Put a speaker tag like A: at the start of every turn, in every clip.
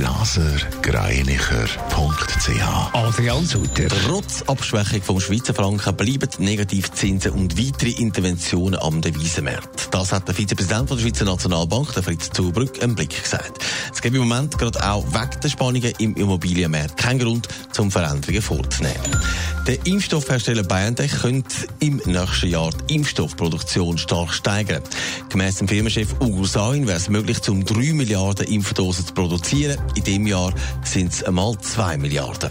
A: blasergreinicher.ch
B: Adrian Sutter.
C: Trotz Abschwächung vom Schweizer Franken bleiben Negativzinsen und weitere Interventionen am Devisenmarkt. Das hat der Vizepräsident der Schweizer Nationalbank, der Fritz Zubrück, im Blick gesagt. Es gibt im Moment gerade auch wegen der Spannungen im Immobilienmarkt keinen Grund, zum Veränderungen vorzunehmen. Der Impfstoffhersteller BioNTech könnte im nächsten Jahr die Impfstoffproduktion stark steigern. Gemäss dem Firmenchef Ugo Sain wäre es möglich, um 3 Milliarden Impfdosen zu produzieren. In diesem Jahr sind es einmal 2 Milliarden.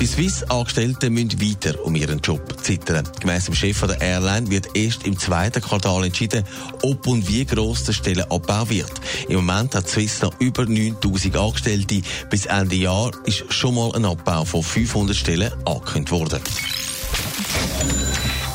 C: Die Swiss-Angestellten müssen weiter um ihren Job zittern. Gemäss dem Chef der Airline wird erst im zweiten Quartal entschieden, ob und wie gross der Stellenabbau wird. Im Moment hat Swiss noch über 9000 Angestellte. Bis Ende Jahr ist schon mal ein Abbau von 500 Stellen angekündigt worden.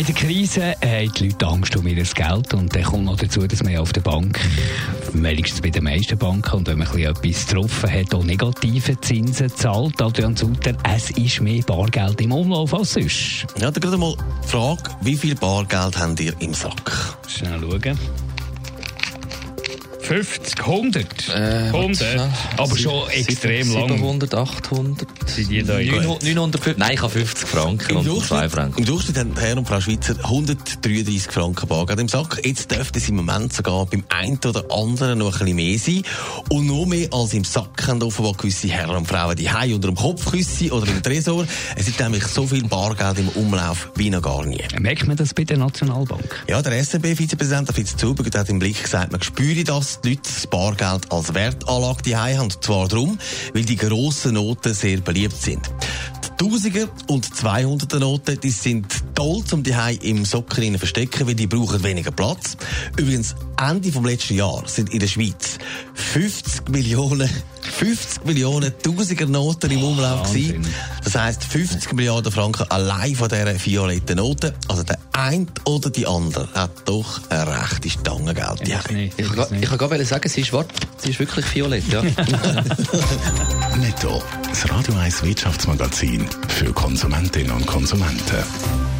B: In der Krise haben die Leute Angst um ihr Geld und dann kommt noch dazu, dass man auf der Bank, wenigstens bei den meisten Banken, und wenn man etwas getroffen hat, auch negative Zinsen zahlt. Adrian Sutter, es ist mehr Bargeld im Umlauf als sonst.
C: Ja, dann gerade mal die Frage, wie viel Bargeld habt ihr im Sack?
B: Schnell schauen. 50, 100.
D: Äh,
B: 100.
D: was,
B: Aber schon extrem
D: sieben-
B: lang.
D: 700, 800.
B: Sind die da
D: 900, 950. Nein, ich habe 50 Franken und 2
C: Durchschnitt,
D: Franken.
C: Im Durchschnitt haben Herr und Frau Schweizer 133 Franken Bargeld im Sack. Jetzt dürfte es im Moment sogar beim einen oder anderen noch ein bisschen mehr sein. Und noch mehr als im Sack haben offenbar gewisse Herren und Frauen die Hause unter dem Kopfküsse oder im Tresor. Es ist nämlich so viel Bargeld im Umlauf wie noch gar nie.
B: Merkt man das bei der Nationalbank?
C: Ja, der SNB-Vizepräsident der Fritz Zuber hat im Blick gesagt, man spüre das, die Leute das Bargeld als Wertanlage die haben. Und zwar darum, weil die grossen Noten sehr beliebt sind. Die Tausiger und 200er Noten, die sind toll, um die im Socken verstecken, weil die brauchen weniger Platz. Übrigens, Ende vom letzten Jahr sind in der Schweiz 50 Millionen 50 Millionen Tausiger Noten im Umlauf gewesen. Das heisst 50 Milliarden Franken allein von dieser violetten Note. Also der eine oder die andere hat doch eine rechte Stange Geld.
B: Ich nicht.
D: Ich
B: Ich
D: kann sagen, sie ist, warte, sie ist wirklich violett, ja.
A: Netto. Das Radio 1 Wirtschaftsmagazin für Konsumentinnen und Konsumenten.